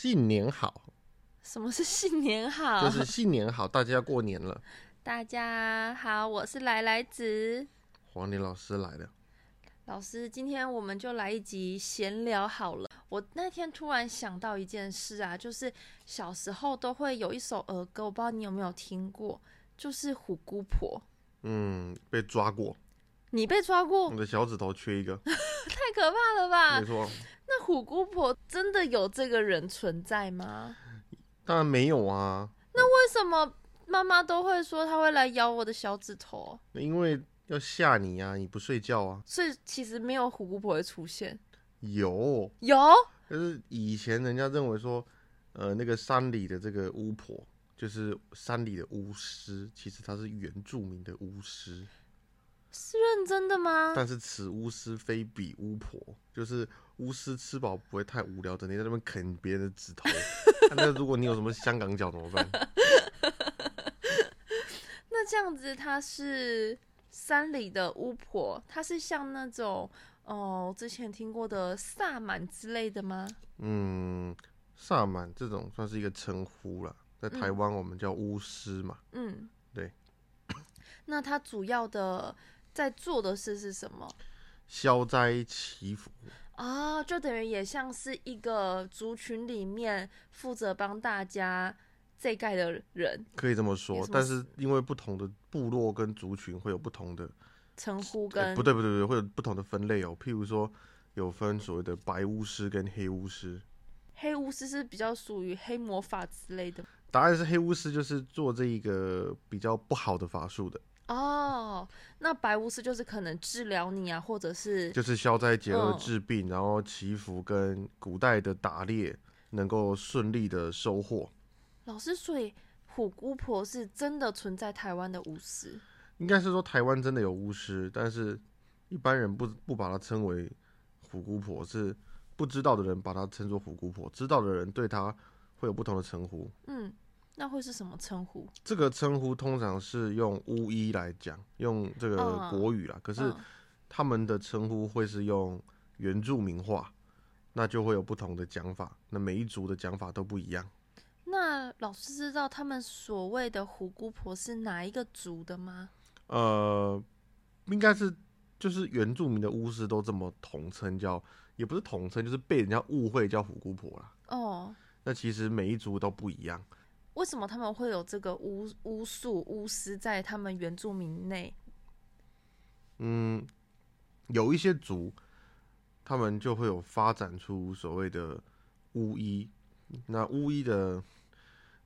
新年好，什么是新年好？就是新年好，大家要过年了。大家好，我是来来子黄年老师来了，老师。今天我们就来一集闲聊好了。我那天突然想到一件事啊，就是小时候都会有一首儿歌，我不知道你有没有听过，就是《虎姑婆》。嗯，被抓过，你被抓过我，的小指头缺一个，太可怕了吧没？错，那虎姑婆真的有这个人存在吗？当然没有啊，那为什么妈妈都会说她会来咬我的小指头？因为要吓你啊，你不睡觉啊，所以其实没有虎姑婆会出现。有，有就是以前人家认为说，呃，那个山里的这个巫婆，就是山里的巫师，其实她是原住民的巫师，是认真的吗？但是此巫师非彼巫婆，就是巫师吃饱不会太无聊，整天在那边啃别人的指头。那如果你有什么香港脚怎么办？那这样子，她是山里的巫婆，她是像那种哦，之前听过的萨满之类的吗？嗯，萨满这种算是一个称呼了，在台湾我们叫巫师嘛。嗯，对。那她主要的在做的事是什么？消灾祈福，啊、就等于也像是一个族群里面负责帮大家这盖的人可以这么说但是因为不同的部落跟族群会有不同的，称呼呃跟不对不对不对，会有不同的分类哦。譬如说，有分所谓的白巫师跟黑巫师。黑巫师是比较属于黑魔法之类的答案是黑巫师就是做这一个比较不好的法术的，哦。那白巫师就是可能治疗你啊，或者是就是消灾解厄、嗯治病，然后祈福跟古代的打猎能够顺利的收获。老师，所以虎姑婆是真的存在台湾的巫师应该是说台湾真的有巫师，但是一般人不不把它称为虎姑婆，是不知道的人把它称作虎姑婆，知道的人对她会有不同的称呼。嗯，那会是什么称呼？这个称呼通常是用巫医来讲，用这个嗯国语啦，可是嗯他们的称呼会是用原住民话，那就会有不同的讲法。那每一族的讲法都不一样。那老师知道他们所谓的虎姑婆是哪一个族的吗？呃，应该是就是原住民的巫师都这么统称叫，也不是统称，就是被人家误会叫虎姑婆啦。哦，那其实每一族都不一样。为什么他们会有这个巫巫术巫师在他们原住民内？嗯，有一些族，他们就会有发展出所谓的巫医。那巫医的，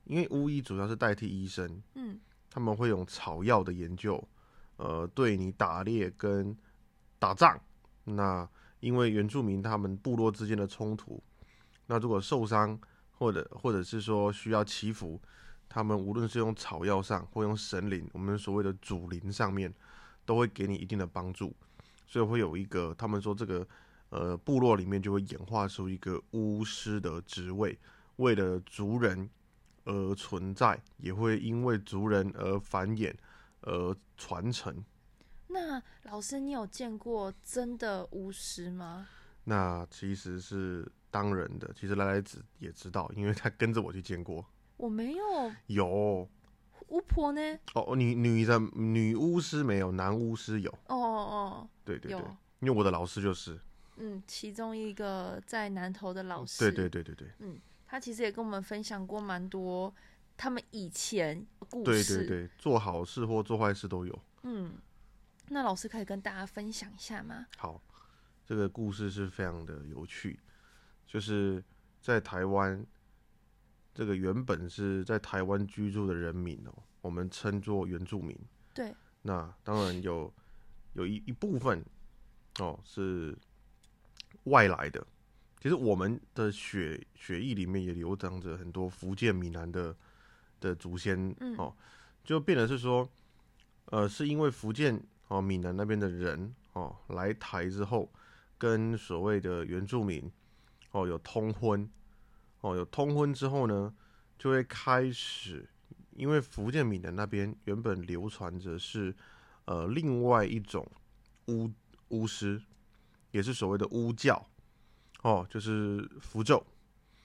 因为巫医主要是代替医生，嗯，他们会用草药的研究，呃，对你打猎跟打仗。那因为原住民他们部落之间的冲突，那如果受伤或者或者是说需要祈福，他们无论是用草药上或用神灵，我们所谓的主灵上面，都会给你一定的帮助。所以会有一个，他们说这个呃部落里面就会演化出一个巫师的职位，为了族人而存在，也会因为族人而繁衍而传承。那老师，你有见过真的巫师吗？那其实是当然的，其实来来子也知道，因为他跟着我去见过。我没有有巫婆呢。哦，女女的女巫师没有，男巫师有。哦哦，对对对有，因为我的老师就是。嗯，其中一个在南投的老师，对对对对对嗯他其实也跟我们分享过蛮多他们以前故对事。对对，做好事或做坏事都有。嗯，那老师可以跟大家分享一下吗？好，这个故事是非常的有趣，就是在台湾，这个原本是在台湾居住的人民哦，我们称作原住民。对，那当然有有一一部分哦是外来的，其实我们的血血液里面也流淌着很多福建闽南的的祖先嗯哦，就变得是说，呃，是因为福建哦闽南那边的人哦来台之后，跟所谓的原住民哦有通婚，哦有通婚之后呢，就会开始，因为福建闽南那边原本流传着是呃另外一种巫巫师，也是所谓的巫教，哦，就是符咒。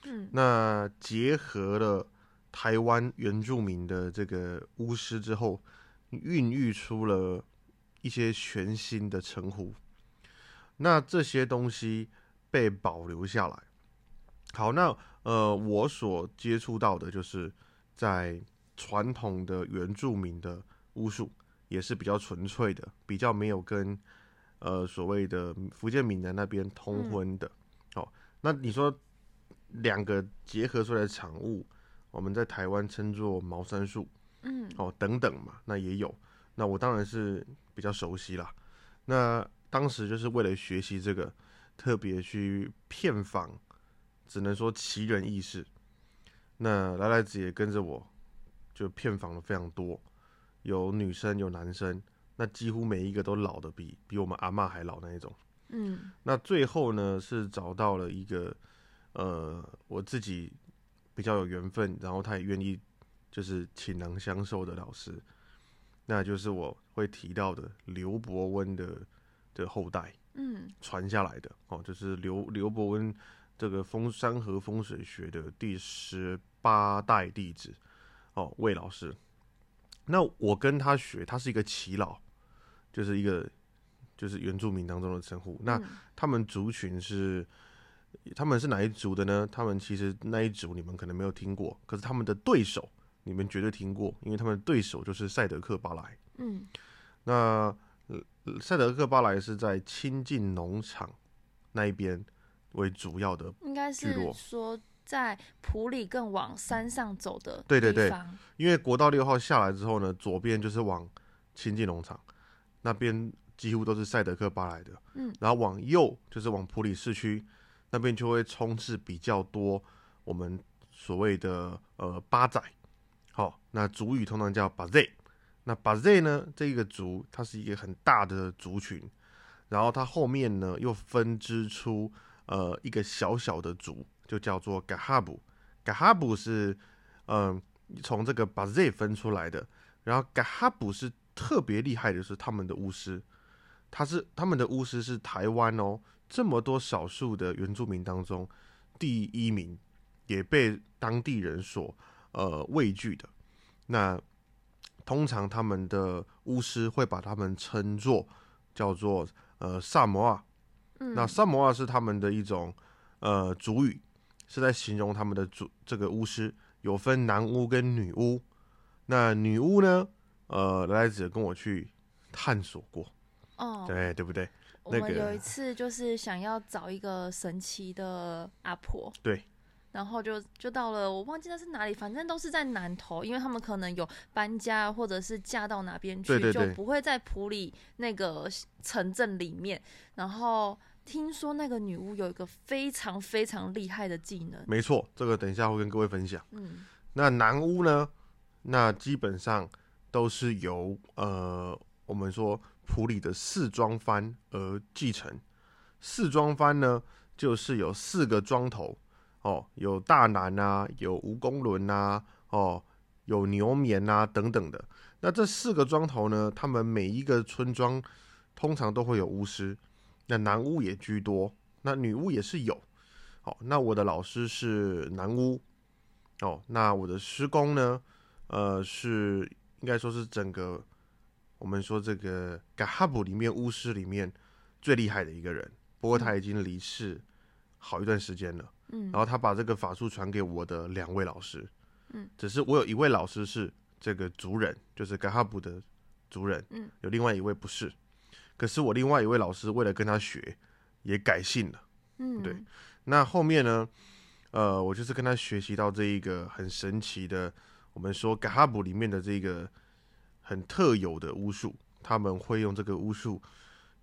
嗯那结合了台湾原住民的这个巫师之后，孕育出了一些全新的称呼。那这些东西被保留下来。好，那呃，我所接触到的就是在传统的原住民的巫术，也是比较纯粹的，比较没有跟呃所谓的福建闽南那边通婚的。哦、那你说两个结合出来的产物，我们在台湾称作茅山术，嗯哦等等嘛，那也有。那我当然是比较熟悉啦。那当时就是为了学习这个，特别去骗访，只能说奇人异事。那来来子也跟着我，就骗访了非常多，有女生有男生，那几乎每一个都老的比比我们阿妈还老那一种。嗯那最后呢，是找到了一个呃，我自己比较有缘分，然后他也愿意就是倾囊相授的老师，那就是我会提到的刘伯温的的后代嗯传下来的哦，就是刘刘伯温这个风山河风水学的第十八代弟子哦，魏老师。那我跟他学，他是一个耆老，就是一个就是原住民当中的称呼。那嗯他们族群是，他们是哪一族的呢？他们其实那一族你们可能没有听过，可是他们的对手你们绝对听过，因为他们的对手就是赛德克巴莱。嗯那呃赛德克巴莱是在亲近农场那一边为主要的，应该是说在普里更往山上走的对对对因为国道六号下来之后呢，左边就是往亲近农场那边几乎都是赛德克巴莱的，嗯，然后往右就是往普里市区那边就会充斥比较多我们所谓的呃巴仔，好、那主语通常叫巴 Z，那巴 Z 呢这个族它是一个很大的族群，然后它后面呢又分支出呃一个小小的族，就叫做嘎哈布，嘎哈布是嗯、从这个巴 Z 分出来的，然后嘎哈布是特别厉害的是他们的巫师，他是他们的巫师是台湾哦这么多少数的原住民当中第一名，也被当地人所呃畏惧的。那通常他们的巫师会把他们称作叫做呃萨摩亚，嗯那萨摩亚是他们的一种呃主语，是在形容他们的主这个巫师有分男巫跟女巫。那女巫呢，呃，来来子跟我去探索过，哦，对对不对？我们有一次就是想要找一个神奇的阿婆，对，然后就就到了我忘记那是哪里，反正都是在南头，因为他们可能有搬家或者是嫁到哪边去，对对对就不会在普里那个城镇里面。然后听说那个女巫有一个非常非常厉害的技能，没错，这个等一下会跟各位分享。嗯那男巫呢？那基本上都是由呃我们说普里的四庄藩而继承。四庄藩呢，就是有四个庄头哦，有大南啊，有蜈蚣轮啊，哦，有牛眠啊等等的。那这四个庄头呢，他们每一个村庄通常都会有巫师，那男巫也居多，那女巫也是有。哦，那我的老师是男巫，哦，那我的师公呢，呃，是应该说是整个我们说这个嘎哈布里面巫师里面最厉害的一个人，不过他已经离世好一段时间了。嗯。然后他把这个法术传给我的两位老师，嗯，只是我有一位老师是这个族人，就是嘎哈布的族人，嗯，有另外一位不是，可是我另外一位老师为了跟他学，也改姓了。嗯，对。那后面呢，呃，我就是跟他学习到这一个很神奇的，我们说嘎哈布里面的这个很特有的巫术，他们会用这个巫术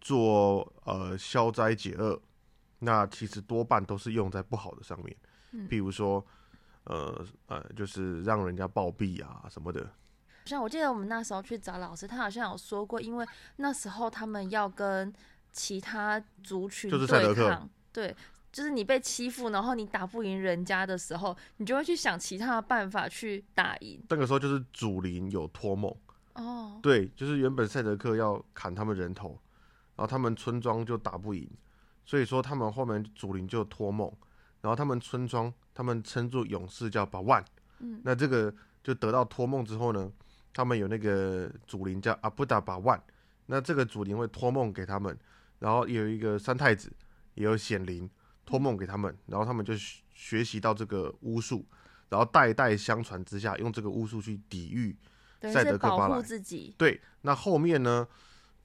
做呃消灾解厄。那其实多半都是用在不好的上面，嗯譬如说，呃呃，就是让人家暴毙啊什么的。像我记得我们那时候去找老师，他好像有说过，因为那时候他们要跟其他族群就是赛德克对，就是你被欺负，然后你打不赢人家的时候，你就会去想其他的办法去打赢。那个时候就是祖灵有托梦，哦，对，就是原本赛德克要砍他们人头，然后他们村庄就打不赢，所以说他们后面祖灵就托梦，然后他们村庄他们称作勇士叫把万。嗯，那这个就得到托梦之后呢，他们有那个祖灵叫阿布达把万，那这个祖灵会托梦给他们，然后也有一个三太子，也有显灵托梦给他们，然后他们就学学习到这个巫术，然后代代相传之下，用这个巫术去抵御。赛德是保护克巴莱自己。对，那后面呢，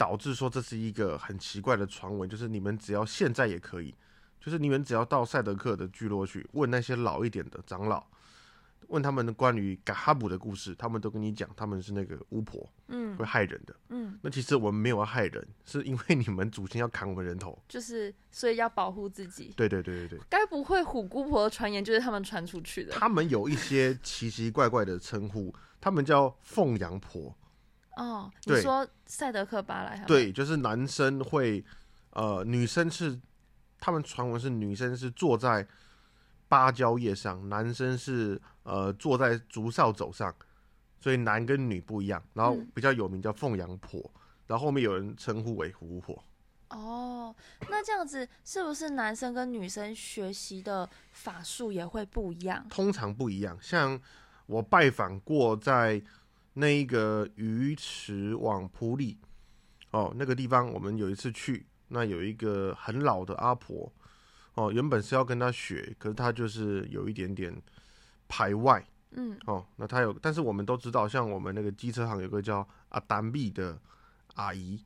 导致说这是一个很奇怪的传闻，就是你们只要现在也可以，就是你们只要到赛德克的聚落去问那些老一点的长老，问他们关于嘎哈卜的故事，他们都跟你讲他们是那个巫婆嗯会害人的。嗯，那其实我们没有要害人，是因为你们祖先要砍我们人头。就是所以要保护自己。对对对对对，该不会虎姑婆的传言就是他们传出去的？他们有一些奇奇怪怪的称呼，他们叫凤阳婆。哦，你对说赛德克巴莱？对，就是男生会，呃，女生是，他们传闻是女生是坐在芭蕉叶上，男生是呃坐在竹扫帚上，所以男跟女不一样。然后嗯比较有名叫凤阳婆，然后后面有人称呼为胡婆。哦，那这样子是不是男生跟女生学习的法术也会不一样？通常不一样。像我拜访过在那一个鱼池往埔里。哦那个地方，我们有一次去，那有一个很老的阿婆。哦，原本是要跟她学，可是她就是有一点点排外。嗯。哦。那她有，但是我们都知道，像我们那个机车行有个叫阿丹碧的阿姨，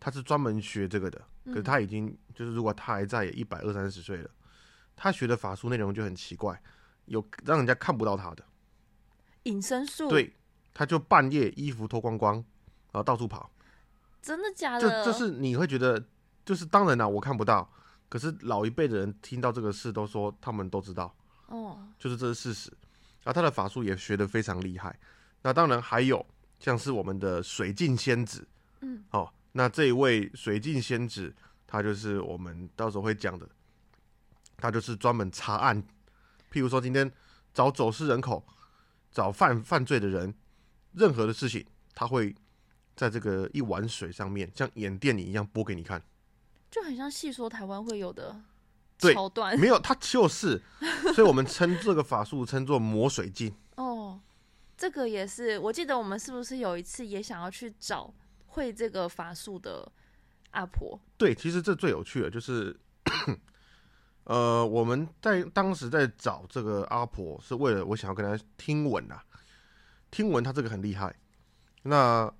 她是专门学这个的，可是她已经就是如果她还在，也一百二三十岁了，她学的法术内容就很奇怪，有让人家看不到她的。隐身术，，对，他就半夜衣服脱光光，然后到处跑，真的假就的？就是你会觉得，就是当然啦、我看不到，可是老一辈的人听到这个事都说他们都知道，哦，就是这是事实。然后他的法术也学得非常厉害。那当然还有像是我们的水镜仙子，嗯，哦，那这一位水镜仙子，他就是我们到时候会讲的，他就是专门查案，譬如说今天找走失人口，找犯犯罪的人，任何的事情，他会在这个一碗水上面，像演电影一样播给你看。就很像戏说台湾会有的对桥段没有，他就是，所以我们称这个法术称作魔水镜。哦。这个也是，我记得我们是不是有一次也想要去找会这个法术的阿婆？对，其实这最有趣的就是，呃，我们在当时在找这个阿婆，是为了我想要跟她听闻啊，听闻他这个很厉害。那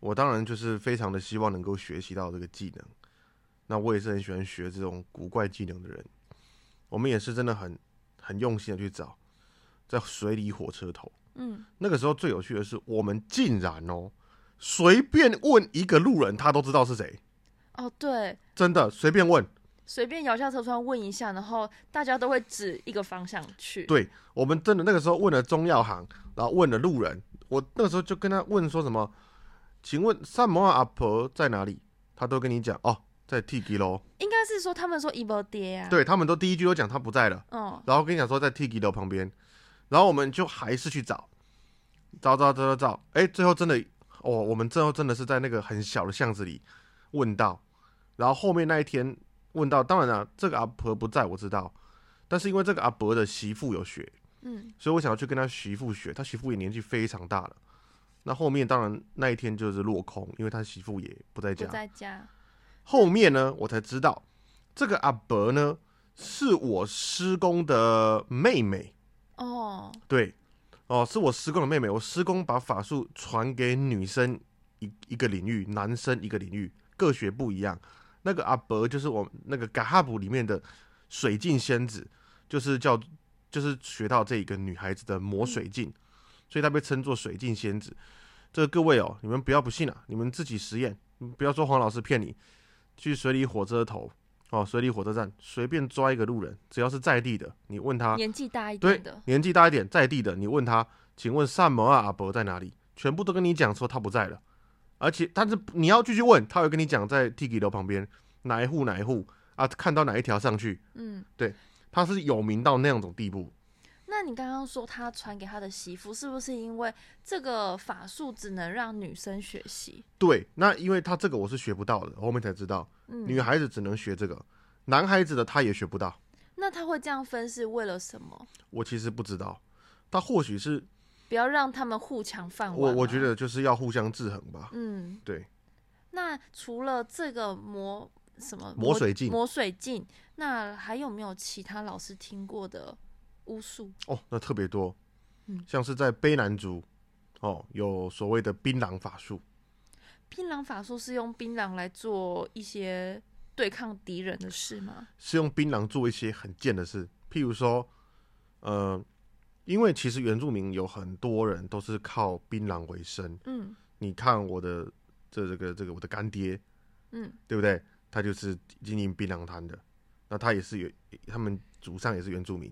我当然就是非常的希望能够学习到这个技能。那我也是很喜欢学这种古怪技能的人。我们也是真的很很用心的去找，在水里火车头。嗯，那个时候最有趣的是，我们竟然哦，随便问一个路人，他都知道是谁。哦，对，真的随便问，随便摇下车窗问一下，然后大家都会指一个方向去。对我们真的那个时候问了中药行，然后问了路人，我那个时候就跟他问说什么，请问萨摩亚阿婆在哪里？他都跟你讲哦，在 T 吉楼，应该是说他们说伊波爹啊。，对他们都第一句都讲他不在了，哦，然后跟你讲说在 T 吉楼旁边，然后我们就还是去找，找找找找找，哎，最后真的哦，我们最后真的是在那个很小的巷子里问到，然后后面那一天问到，当然了，这个阿婆不在我知道，但是因为这个阿伯的媳妇有学。嗯，所以我想要去跟他媳妇学，他媳妇也年纪非常大了。那后面当然那一天就是落空，因为他媳妇也不在不家。在家。后面呢，我才知道这个阿伯呢是我师公的妹妹，哦，对，哦，是我师公的妹妹。我师公把法术传给女生一一个领域，男生一个领域，各学不一样。那个阿伯就是我那个嘎哈卜里面的水镜仙子，就是叫就是学到这个女孩子的魔水镜，所以她被称作水镜仙子。这个各位哦，你们不要不信啊，你们自己实验，不要说黄老师骗你。去水里火车头哦，水里火车站随便抓一个路人，只要是在地的，你问他年纪大一对点的。年纪大一点，在地的，你问他，请问萨摩尔阿伯在哪里？全部都跟你讲说他不在了，而且但是你要继续问，他会跟你讲在 T K 楼旁边哪一户哪一户啊，看到哪一条上去，嗯，对他是有名到那样种地步。那你刚刚说他传给他的媳妇，是不是因为这个法术只能让女生学习？对，那因为他这个我是学不到的，后面才知道，嗯，女孩子只能学这个，男孩子的他也学不到。那他会这样分是为了什么？我其实不知道，他或许是不要让他们互抢饭碗。我我觉得就是要互相制衡吧。嗯，对，那除了这个魔什么魔水镜魔水镜，那还有没有其他老师听过的巫术？哦，那特别多，嗯像是在卑南族，哦，有所谓的槟榔法术，槟榔法术是用槟榔来做一些对抗敌人的事吗？是用槟榔做一些很贱的事，譬如说，呃，因为其实原住民有很多人都是靠槟榔为生。嗯。你看我的这这个这个我的干爹，嗯。对不对？他就是经营槟榔摊的，那他也是原他们祖上也是原住民，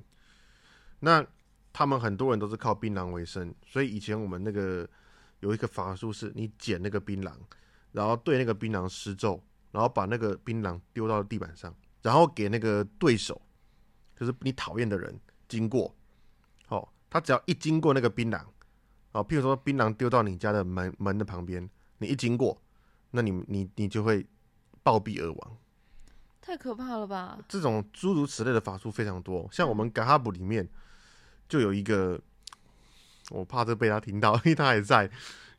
那他们很多人都是靠槟榔为生，所以以前我们那个有一个法术是，你捡那个槟榔，然后对那个槟榔施咒，然后把那个槟榔丢到地板上，然后给那个对手，就是你讨厌的人经过，哦，他只要一经过那个槟榔，哦，譬如说槟榔丢到你家的门门的旁边，你一经过，那你你你就会暴毙而亡。太可怕了吧！这种诸如此类的法术非常多，像我们嘎哈布里面就有一个，我怕这被他听到，因为他还在，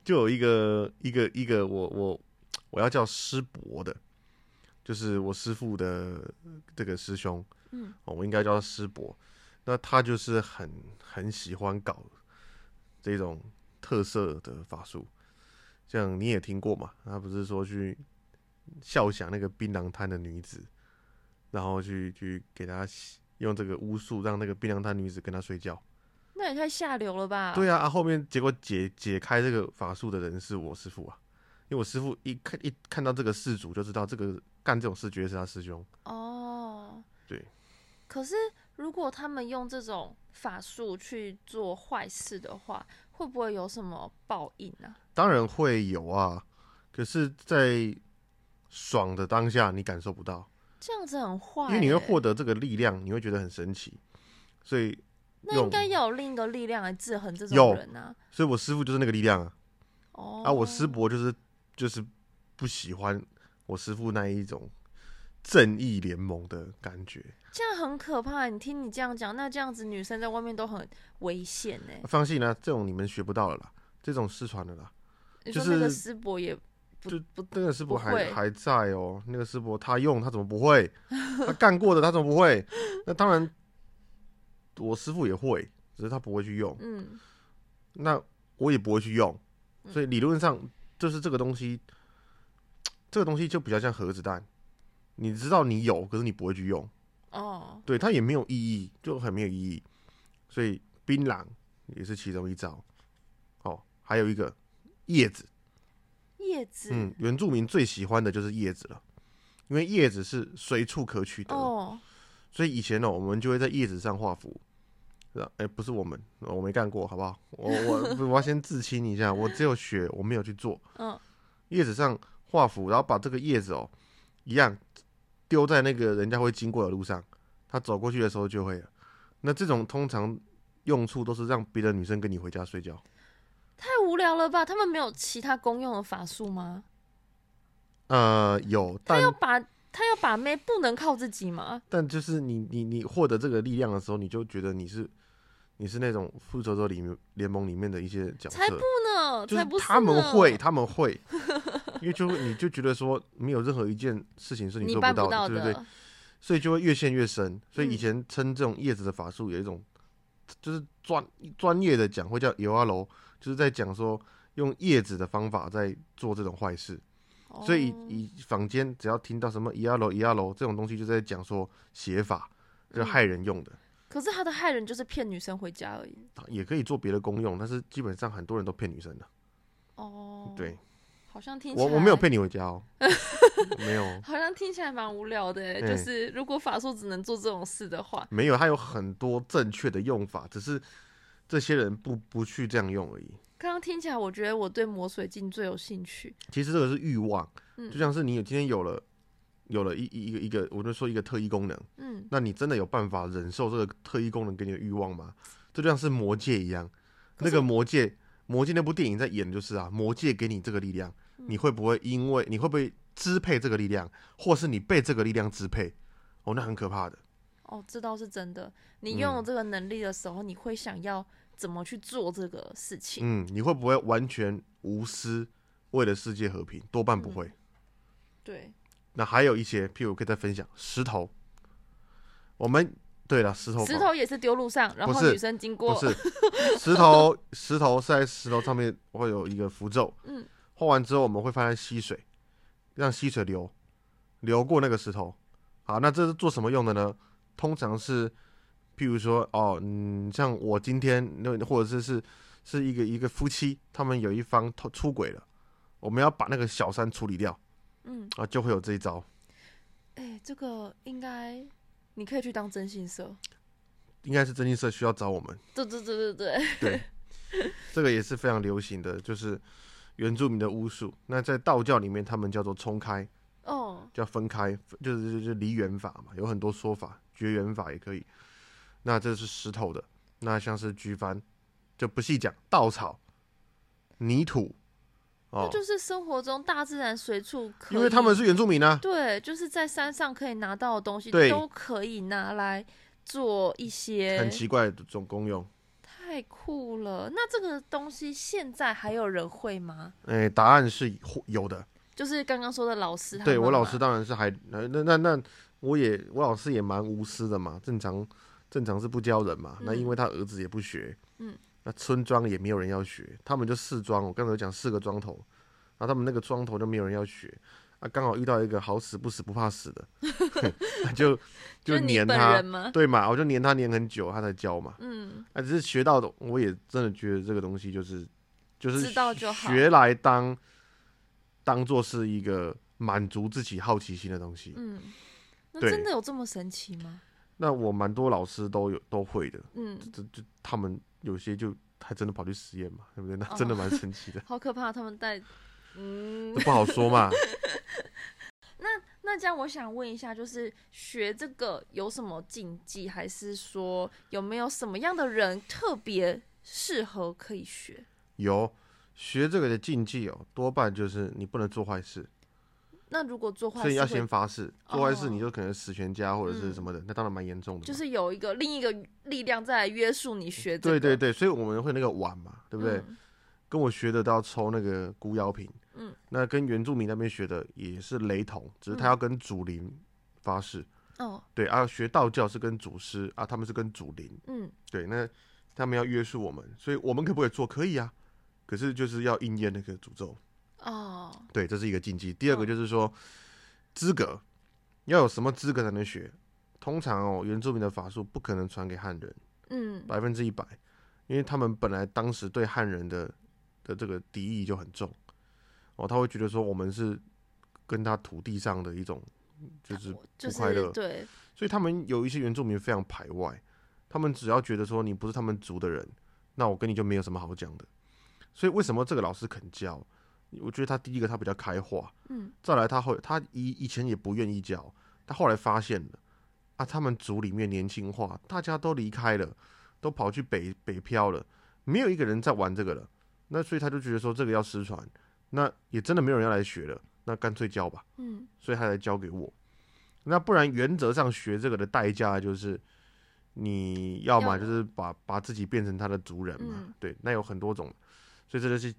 就有一个一个一个我我我要叫师伯的，就是我师傅的这个师兄，嗯，哦，我应该叫他师伯。那他就是很很喜欢搞这种特色的法术，像你也听过嘛？他不是说去笑响那个槟榔摊的女子，然后去去给他用这个巫术让那个槟榔摊女子跟他睡觉。那也太下流了吧！对啊，啊后面结果解解开这个法术的人是我师傅啊，因为我师傅一看一看到这个事主就知道这个干这种事绝对是他师兄。哦，对。可是如果他们用这种法术去做坏事的话，会不会有什么报应啊？当然会有啊，可是，在爽的当下你感受不到，这样子很坏、因为你会欸获得这个力量，你会觉得很神奇。所以，那应该要有另一个力量来制衡这种人啊。所以我师傅就是那个力量啊。哦，啊，我师伯就是就是不喜欢我师傅那一种正义联盟的感觉。这样很可怕。你听你这样讲，那这样子女生在外面都很危险呢、放心啦，这种你们学不到了啦，这种失传的啦。你说那个师伯也不就不那个师伯还还在哦，那个师伯他用他怎么不会？他干过的他怎么不会？那当然，我师傅也会，只是他不会去用。嗯那我也不会去用，嗯所以理论上就是这个东西，这个东西就比较像核子弹，你知道你有，可是你不会去用，哦对它也没有意义，就很没有意义。所以槟榔也是其中一招。哦，还有一个叶子，叶子、嗯，原住民最喜欢的就是叶子了，因为叶子是随处可取的，哦所以以前呢、我们就会在叶子上画符。是吧？哎、不是我们，我没干过，好不好？我我 我要先自清一下，我只有学，我没有去做。嗯叶子上画符，然后把这个叶子哦，一样丢在那个人家会经过的路上，他走过去的时候就会了。那这种通常用处都是让别的女生跟你回家睡觉。太无聊了吧？他们没有其他公用的法术吗？呃，有，他要把他要把妹不能靠自己吗？但就是你你你获得这个力量的时候，你就觉得你是你是那种复仇者里面联盟里面的一些角色才不，呢，就才不是他们会，他们会，因为就会你就觉得说没有任何一件事情是你做不到的到对不对？所以就会越陷越深。所以以嗯前称这种叶子的法术有一种，就是专专业的讲会叫游阿楼，就是在讲说用叶子的方法在做这种坏事。所以哦以以坊间只要听到什么一阿楼一阿楼这种东西，就在讲说邪法，就嗯害人用的，可是他的害人就是骗女生回家而已。也可以做别的功用，但是基本上很多人都骗女生的。哦，对，好像听起来我我没有，骗你回家哦，没有好像听起来蛮无聊的就是如果法术只能做这种事的话，没有，它有很多正确的用法，只是这些人不不去这样用而已。刚刚听起来，我觉得我对魔水镜最有兴趣。其实这个是欲望，嗯就像是你有今天有了有了一一一个一个，我就说一个特异功能，嗯，那你真的有办法忍受这个特异功能给你的欲望吗？这就像是魔戒一样，那个魔戒，魔戒那部电影在演的就是啊，魔戒给你这个力量，嗯你会不会因为你会不会支配这个力量，或是你被这个力量支配？哦，那很可怕的。哦，这倒是真的。你拥有嗯这个能力的时候，你会想要怎么去做这个事情？嗯，你会不会完全无私为了世界和平？多半不会。嗯对，那还有一些，譬如可以再分享石头。我们对了，石头石头也是丢路上，然后女生经过，不是石头，石头是在石头上面会有一个符咒，嗯，画完之后我们会放在溪水，让溪水流流过那个石头。好，那这是做什么用的呢？通常是，譬如说，哦，嗯，像我今天那或者是是是一个一个夫妻，他们有一方偷出轨了，我们要把那个小三处理掉嗯，啊，就会有这一招。哎、这个应该你可以去当征信社。应该是征信社需要找我们。对对对对对，对，这个也是非常流行的，就是原住民的巫术。那在道教里面，他们叫做冲开，哦，叫分开，就是就是离缘法嘛，有很多说法，绝缘法也可以。那这是石头的，那像是菊幡，就不细讲，稻草、泥土，哦，那就是生活中大自然随处可以，因为他们是原住民啊，对，就是在山上可以拿到的东西，对都可以拿来做一些很奇怪的这种功用。太酷了。那这个东西现在还有人会吗？哎、答案是有的。就是刚刚说的老师对我老师当然是还呃那那那我也我老师也蛮无私的嘛，正常正常是不教人嘛。那因为他儿子也不学，嗯，那村庄也没有人要学，他们就四庄，我刚才讲四个庄头，然后他们那个庄头就没有人要学，啊，刚好遇到一个好死不死不怕死的 就 就黏他？对嘛，我就黏他黏很久，他才教嘛。嗯，啊，只是学到的，我也真的觉得这个东西就是就是知道就好学来当当做是一个满足自己好奇心的东西。嗯，那真的有这么神奇吗？那我蛮多老师都有都会的，嗯，这就他们有些就还真的跑去实验嘛，对不对？那哦真的蛮神奇的，好可怕，他们带，嗯这，不好说嘛。那那这样我想问一下，就是学这个有什么禁忌，还是说有没有什么样的人特别适合可以学？有学这个的禁忌哦，多半就是你不能做坏事，那如果做坏事所以要先发誓，做坏事哦你就可能死全家或者是嗯什么的，那当然蛮严重的。就是有一个另一个力量在约束你学这个，对对对，所以我们会那个碗嘛，对不对？嗯跟我学的都要抽那个孤妖瓶，嗯，那跟原住民那边学的也是雷同，只是他嗯要跟祖灵发誓，哦，对啊，学道教是跟祖师啊，他们是跟祖灵，嗯，对，那他们要约束我们，所以我们可不可以做？可以啊，可是就是要应验那个诅咒，哦，对，这是一个禁忌。第二个嗯。就是说资格要有什么资格才能学？通常哦，原住民的法术不可能传给汉人，嗯，百分之一百，因为他们本来当时对汉人的的这个敌意就很重，哦，他会觉得说我们是跟他土地上的一种就是不快乐，是对，所以他们有一些原住民非常排外，他们只要觉得说你不是他们族的人，那我跟你就没有什么好讲的。所以为什么这个老师肯教？我觉得他第一个他比较开化，嗯，再来他后他以以前也不愿意教，他后来发现了啊，他们族里面年轻化，大家都离开了，都跑去北北漂了，没有一个人在玩这个了。那所以他就觉得说这个要失传，那也真的没有人要来学了，那干脆教吧。嗯，所以他才教给我。那不然原则上学这个的代价就是，你要么就是把把自己变成他的族人嘛，嗯。对，那有很多种，所以这就是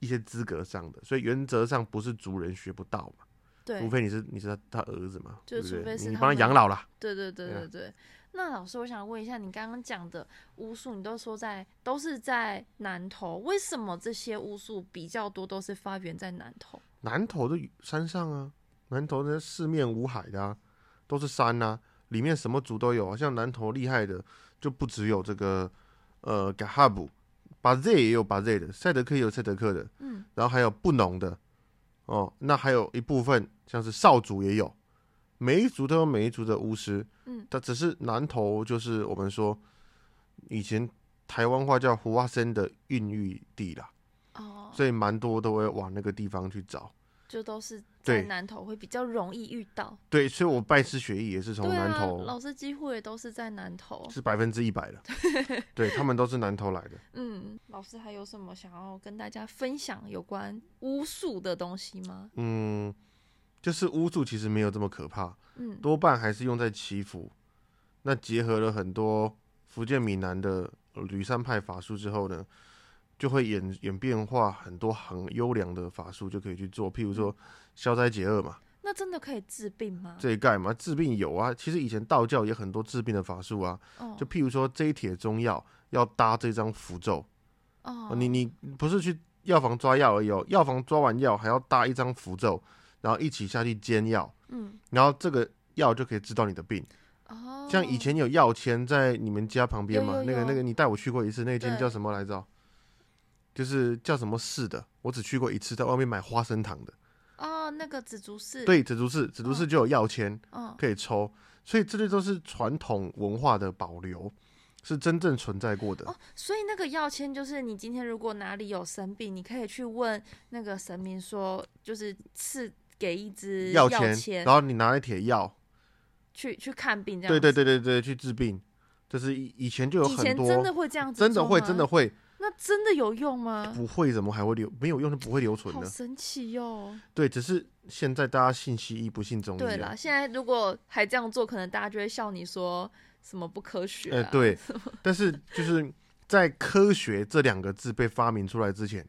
一些资格上的，所以原则上不是族人学不到嘛，对。除，非你是你是他他儿子嘛，就是他你帮他养老啦，对对对对对。那老师，我想问一下，你刚刚讲的巫术，你都说在都是在南投，为什么这些巫术比较多都是发源在南投？南投的山上啊，南投的四面无海的啊，都是山啊，里面什么族都有啊。像南投厉害的就不只有这个呃嘎哈布，巴 Z 也有巴 Z 的，赛德克也有赛德克的，嗯，然后还有布农的哦，那还有一部分像是少族也有，每一族都有每一族的巫师，嗯，它只是南投就是我们说以前台湾话叫胡阿森的孕育地啦，哦，所以蛮多都会往那个地方去找。就都是在南投会比较容易遇到。对，所以我拜师学艺也是从南投，老师几乎也都是在南投。是百分之一百的，对他们都是南投来的。嗯，老师还有什么想要跟大家分享有关巫术的东西吗？嗯，就是巫术其实没有这么可怕，嗯，多半还是用在祈福。那结合了很多福建闽南的吕山派法术之后呢，就会演演变化很多很优良的法术就可以去做，譬如说消灾解厄嘛，那真的可以治病吗？这一概嘛，治病有啊。其实以前道教也很多治病的法术啊，哦就譬如说这一帖中药要搭这张符咒，哦，你你不是去药房抓药而已哦，药房抓完药还要搭一张符咒，然后一起下去煎药，嗯然后这个药就可以治到你的病。哦，像以前有药签在你们家旁边嘛，有有有那个那个你带我去过一次，那间对叫什么来着？就是叫什么市的，我只去过一次，在外面买花生糖的。哦那个紫竹寺，，对，紫竹寺，紫竹寺就有药签哦可以抽，所以这些都是传统文化的保留，是真正存在过的。哦，所以那个药签就是你今天如果哪里有生病，你可以去问那个神明说，就是赐给一支药钱，然后你拿一帖药，去去看病这样。对对。对对对，去治病，就是以以前就有很多，前真的会这样子，真的会，真的。会，那真的有用吗？不会怎么还会留？没有用就不会留存的。好神奇哟、对，只是现在大家信西医不信中医、啊。对啦，现在如果还这样做，可能大家就会笑你说什么不科学、啊。呃，对，但是就是在科学这两个字被发明出来之前，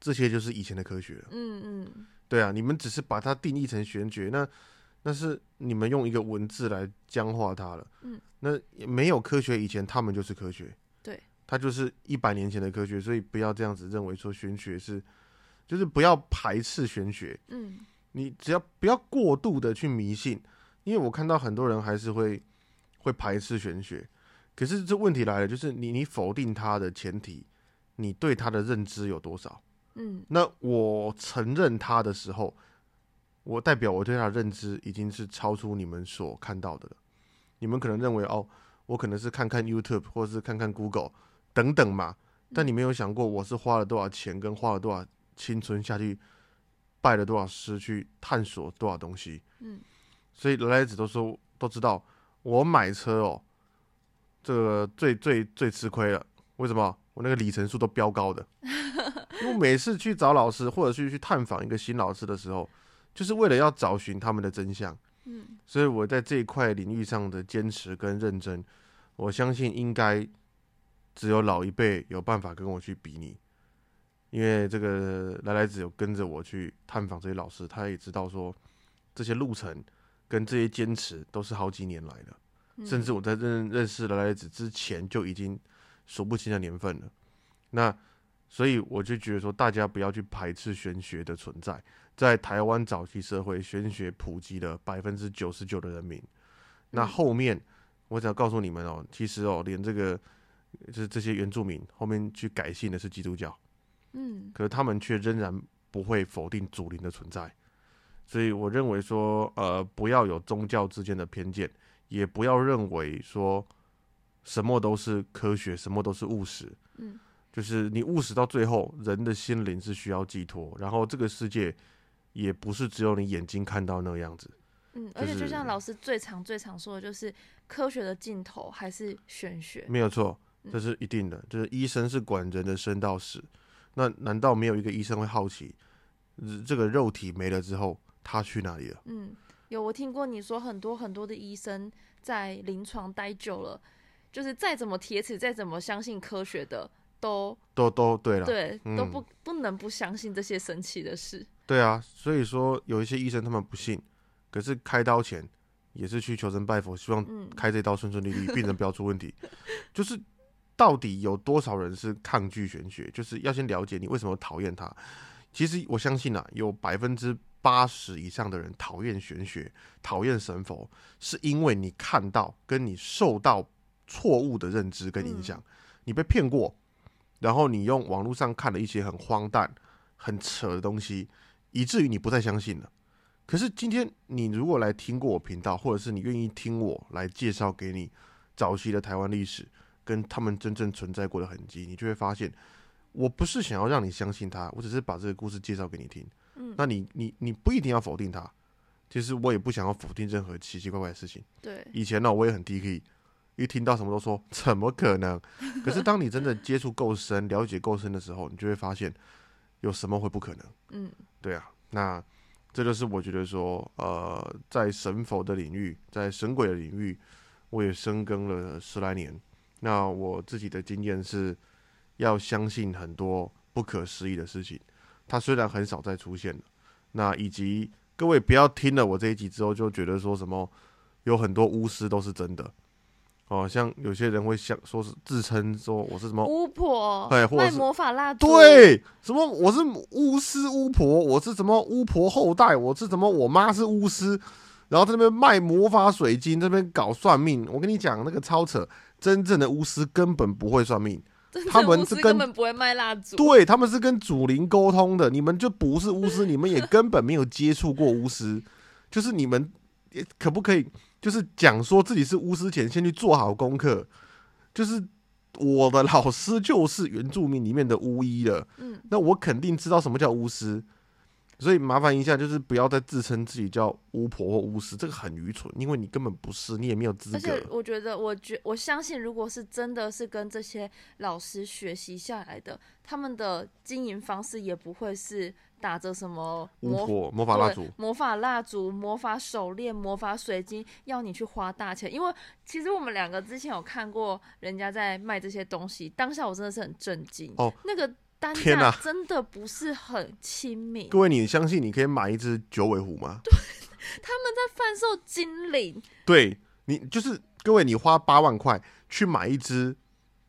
这些就是以前的科学了。嗯嗯，对啊，你们只是把它定义成玄学，那那是你们用一个文字来僵化它了。嗯，那没有科学以前，他们就是科学。对，它就是一百年前的科学，所以不要这样子认为说玄学是，就是不要排斥玄学。嗯你只要不要过度的去迷信，因为我看到很多人还是会会排斥玄学。可是这问题来了，就是你你否定它的前提，你对它的认知有多少？嗯那我承认他的时候，我代表我对他的认知已经是超出你们所看到的了。你们可能认为哦，我可能是看看 YouTube 或者是看看 Google 等等嘛，但你没有想过我是花了多少钱跟花了多少青春下去，拜了多少师去探索多少东西。嗯，所以来来子都说都知道，我买车哦，这个最最最吃亏了。为什么？我那个里程数都飙高的。因为我每次去找老师，或者是去探访一个新老师的时候，就是为了要找寻他们的真相。嗯所以我在这一块领域上的坚持跟认真，我相信应该只有老一辈有办法跟我去比拟。因为这个来来子有跟着我去探访这些老师，他也知道说这些路程跟这些坚持都是好几年来的。嗯，甚至我在认认识来来子之前就已经数不清的年份了。那所以我就觉得说，大家不要去排斥玄学的存在。在台湾早期社会，玄学普及了百分之九十九的人民。那嗯后面，我想告诉你们哦，其实哦，连这个就是这些原住民后面去改信的是基督教，嗯可是他们却仍然不会否定祖灵的存在。所以我认为说，呃，不要有宗教之间的偏见，也不要认为说什么都是科学，什么都是务实。嗯，就是你务实到最后，人的心灵是需要寄托，然后这个世界也不是只有你眼睛看到那个样子。嗯，而且就像老师最常最常说的，就是科学的尽头还是玄学。没有错，嗯这是一定的。就是医生是管人的生到死，那难道没有一个医生会好奇，呃这个肉体没了之后，他去哪里了？嗯，有我听过你说很多很多的医生在临床待久了，就是再怎么铁齿，再怎么相信科学的，都都都对了，对，都嗯不不能不相信这些神奇的事。对啊，所以说有一些医生他们不信，可是开刀前也是去求神拜佛，希望嗯开这刀顺顺利利，病人不要出问题。就是到底有多少人是抗拒玄学？就是要先了解你为什么讨厌它。其实我相信啊，有百分之八十以上的人讨厌玄学、讨厌神佛，是因为你看到跟你受到错误的认知跟影响，你被骗过，然后你用网络上看了一些很荒诞、很扯的东西，以至于你不再相信了。可是今天你如果来听过我频道，或者是你愿意听我来介绍给你早期的台湾历史跟他们真正存在过的痕迹，你就会发现，我不是想要让你相信他，我只是把这个故事介绍给你听。嗯那你你你不一定要否定他，其实我也不想要否定任何奇奇怪怪的事情。对，以前呢，我也很 D K，一听到什么都说 怎么可能？可是当你真的接触够深、了解够深的时候，你就会发现有什么会不可能。嗯对啊，那这就是我觉得说，呃，在神佛的领域，在神鬼的领域，我也深耕了十来年。那我自己的经验是，要相信很多不可思议的事情。它虽然很少再出现了，那以及各位不要听了我这一集之后就觉得说什么有很多巫师都是真的哦，像有些人会想说是自称说我是什么巫婆，哎或者卖魔法蜡烛，，对，什么我是巫师巫婆，我是什么巫婆后代，我是什么我妈是巫师，然后在那边卖魔法水晶，这边搞算命。我跟你讲，那个超扯，真正的巫师根本不会算命，他们是根本不会卖蜡烛，对他们是跟祖灵沟通的，你们就不是巫师，你们也根本没有接触过巫师，就是你们也可不可以，就是讲说自己是巫师前，先去做好功课，就是我的老师就是原住民里面的巫医了，嗯，那我肯定知道什么叫巫师，所以麻烦一下，就是不要再自称自己叫巫婆或巫师，这个很愚蠢，因为你根本不是，你也没有资而且格。我觉得，我觉我相信，如果是真的是跟这些老师学习下来的，他们的经营方式也不会是打着什么魔巫婆魔法蜡烛，魔法蜡烛、魔法手链、魔法水晶，要你去花大钱。因为其实我们两个之前有看过人家在卖这些东西，当下我真的是很震惊哦，那个单天哪价真的不是很亲民。各位，你相信你可以买一只九尾狐吗？对他们在贩售精灵，对你就是各位，你花八万块去买一只，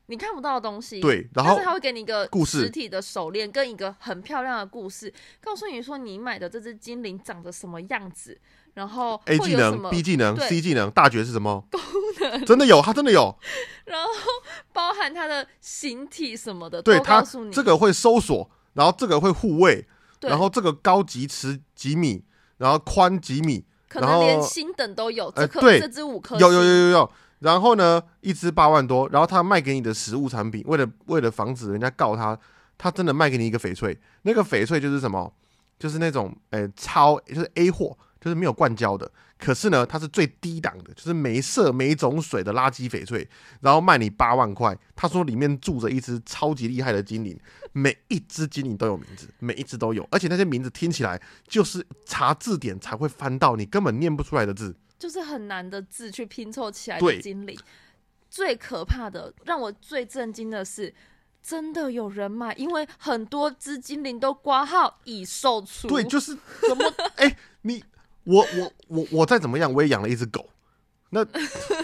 你看不到的东西。对，然后但是他会给你一个故事实体的手链跟一个很漂亮的故事，告诉你说你买的这只精灵长得什么样子，然后 A 技能、B 技能、C 技能，大绝是什么？功能真的有，它真的有。然后包含它的形体什么的，对它这个会搜索，然后这个会护卫，然后这个高级持几米，然后宽几米，可能连星等都有，这颗、呃对这只五颗有有有有有。然后呢，一只八万多，然后他卖给你的实物产品，为了为了防止人家告他，他真的卖给你一个翡翠，那个翡翠就是什么？就是那种呃超就是 A 货，就是没有灌胶的，可是呢，它是最低档的，就是没色没种水的垃圾翡翠，然后卖你八万块。他说里面住着一只超级厉害的精灵，每一只精灵都有名字，每一只都有，而且那些名字听起来就是查字典才会翻到，你根本念不出来的字。就是很难的字去拼凑起来对的精灵。最可怕的，让我最震惊的是，真的有人买，因为很多只精灵都挂号已售出。对，就是怎么 哎、你我我我我再怎么样，我也养了一只狗，那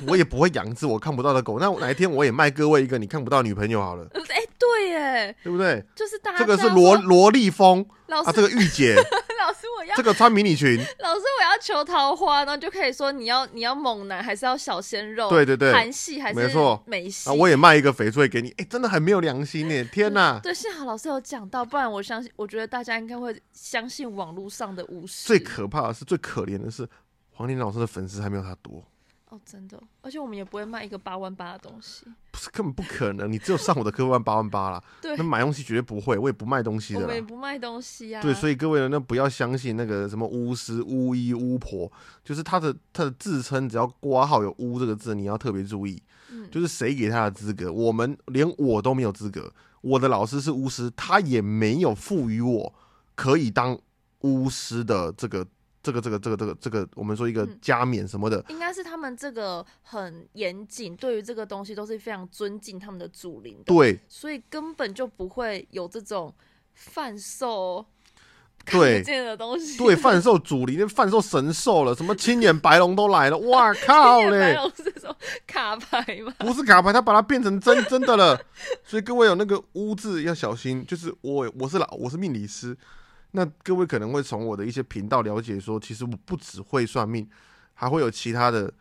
我也不会养一只我看不到的狗。那哪一天我也卖各位一个你看不到女朋友好了，哎、对耶，对不对？就是大家这个是萝萝莉风 老师、啊，这个御姐，老师我要这个穿迷你裙，老师我要求桃花，然后就可以说你要你要猛男还是要小鲜肉？对对对韩系还是没错美系？啊，我也卖一个翡翠给你，哎、真的很没有良心呢！天哪！对，幸好老师有讲到，不然我相信，我觉得大家应该会相信网络上的巫师。最可怕的是，最可怜的是，黄玲老师的粉丝还没有他多，哦，真的，而且我们也不会卖一个八万八的东西。不是根本不可能。你只有上我的课万八万八啦，对那，买东西绝对不会，我也不卖东西的我们也。不卖东西啊。对，所以以各位呢，那不要相信那个什么巫师、巫医、巫婆，就是他的他的自称，只要挂号有“巫”这个字，你要特别注意，嗯就是谁给他的资格？我们连我都没有资格，我的老师是巫师，他也没有赋予我可以当巫师的这个这个这个这个这个这个，我们说一个嗯加冕什么的，应该是他们这个很严谨，对于这个东西都是非常尊敬他们的祖灵的，对所以根本就不会有这种贩售 对不见的东西。对，贩售 主力，那贩售神兽了，什么青眼白龙都来了，哇靠嘞！有这种卡牌吗？不是卡牌，他把它变成真真的了。所以各位有那个污字要小心。就是我我是老我是命理师，那各位可能会从我的一些频道了解说，其实我不只会算命，还会有其他的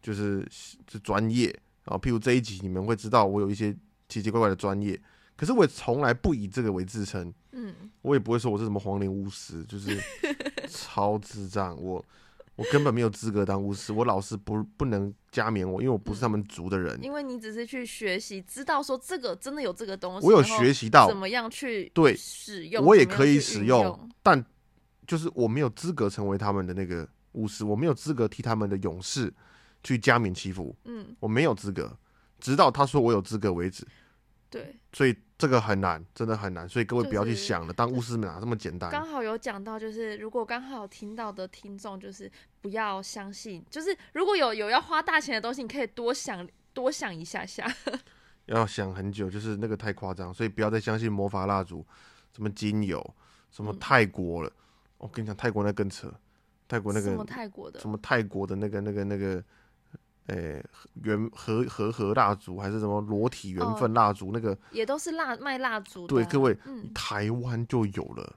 就是就专业啊。譬如这一集你们会知道我有一些奇奇怪怪的专业，可是我从来不以这个为自称。嗯，我也不会说我是什么黄龄巫师，就是 超智障。我我根本没有资格当巫师，我老师不不能加冕我，因为我不是他们族的人。因为你只是去学习，知道说这个真的有这个东西，我有学习到怎，么样去对使用，我也可以使用，但就是我没有资格成为他们的那个巫师，我没有资格替他们的勇士去加冕祈福，嗯，我没有资格，直到他说我有资格为止。对，所以这个很难，真的很难，所以各位不要去就是想了，当巫师哪这么简单？刚好有讲到，就是如果刚好听到的听众，就是不要相信，就是如果有有要花大钱的东西，你可以多想多想一下下。要想很久，就是那个太夸张，所以不要再相信魔法蜡烛，什么精油，什么嗯泰国了。我跟你讲，泰国那更扯，泰国那个什么泰国的什么泰国的那个那个那个，诶、缘和和和蜡烛还是什么裸体缘分蜡烛，那个也都是蜡卖蜡烛对各位，嗯，台湾就有了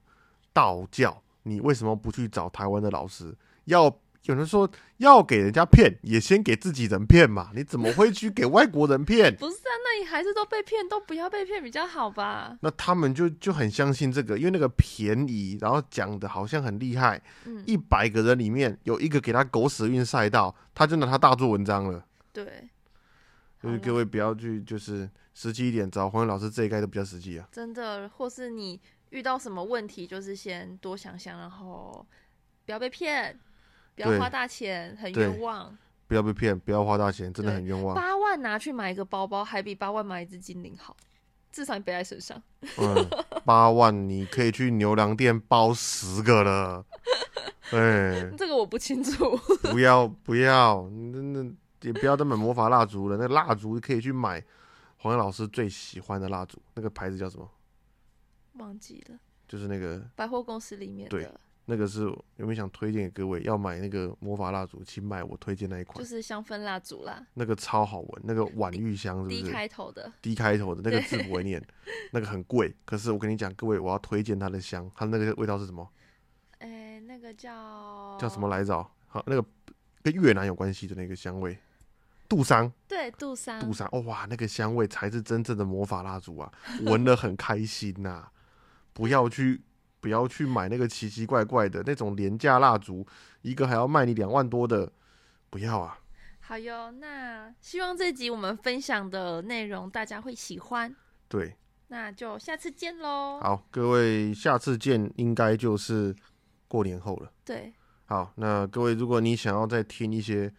道教，你为什么不去找台湾的老师？要有人说要给人家骗，也先给自己人骗嘛，你怎么会去给外国人骗？不是啊，那你还是都被骗，都不要被骗比较好吧？那他们就就很相信这个，因为那个便宜，然后讲的好像很厉害，嗯，一百个人里面有一个给他狗屎运赛到，他就拿他大做文章了。对，所以各位不要去，就是实际一点，找黄勇老师这一概都比较实际啊。真的，或是你遇到什么问题，就是先多想想，然后不要被骗，不要花大钱，很冤枉。不要被骗，不要花大钱，真的很冤枉。八万拿去买一个包包，还比八万买一只精灵好，至少你背在身上。嗯，八万你可以去牛郎店包十个了。哎，这个我不清楚。不要不要，那那也不要再买魔法蜡烛了。那蜡烛可以去买黄勇老师最喜欢的蜡烛，那个牌子叫什么？忘记了，就是那个百货公司里面对的，那个是有没有想推荐给各位？要买那个魔法蜡烛，请买我推荐那一款，就是香氛蜡烛啦那个超好闻，那个晚玉香是不是？开头的。D 开头的那个字不会念，那个很贵。可是我跟你讲，各位，我要推荐它的香，它那个味道是什么？哎、那个叫叫什么？来着？好，那个跟越南有关系的那个香味，杜桑，对，杜桑。杜桑，哦哇，那个香味才是真正的魔法蜡烛啊，闻了很开心呐、不要去，不要去买那个奇奇怪怪的那种廉价蜡烛，一个还要卖你两万多的，不要啊。好哟，那希望这集我们分享的内容大家会喜欢，对，那就下次见喽。好，各位，下次见，应该就是过年后了。对，好，那各位，如果你想要再听一些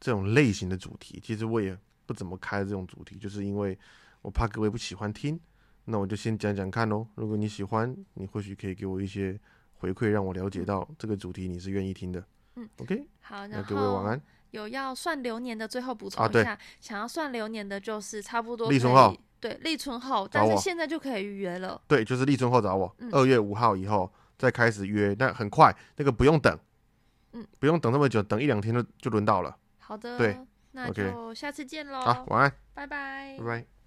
这种类型的主题，其实我也不怎么开这种主题，就是因为我怕各位不喜欢听，那我就先讲讲看喽。如果你喜欢，你或许可以给我一些回馈，让我了解到这个主题你是愿意听的。嗯，OK，好，那然各位晚安。有要算流年的，最后补充一下，想要算流年的，就是差不多立春后对，立春后，但是现在就可以预约了。对，就是立春后找我嗯，二、月五号以后再开始约，那很快，那个不用等，嗯，不用等那么久，等一两天就就轮到了。好的，对那就下次见喽。好，晚安，拜拜拜拜。